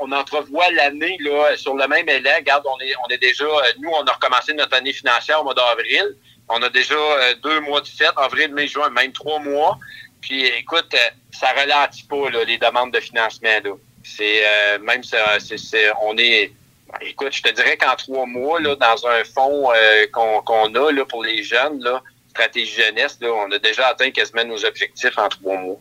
on entrevoit l'année là sur le même élan. Regarde, on est, on est déjà, euh, nous, on a recommencé notre année financière au mois d'avril. On a déjà euh, deux mois de fête, avril, mai, juin, même trois mois. Puis écoute, euh, ça ralentit pas les demandes de financement. C'est même ça, c'est, on est ben, Écoute, je te dirais qu'en trois mois, là, dans un fonds euh, qu'on a là, pour les jeunes, là, stratégie jeunesse, là, on a déjà atteint quasiment nos objectifs en trois mois.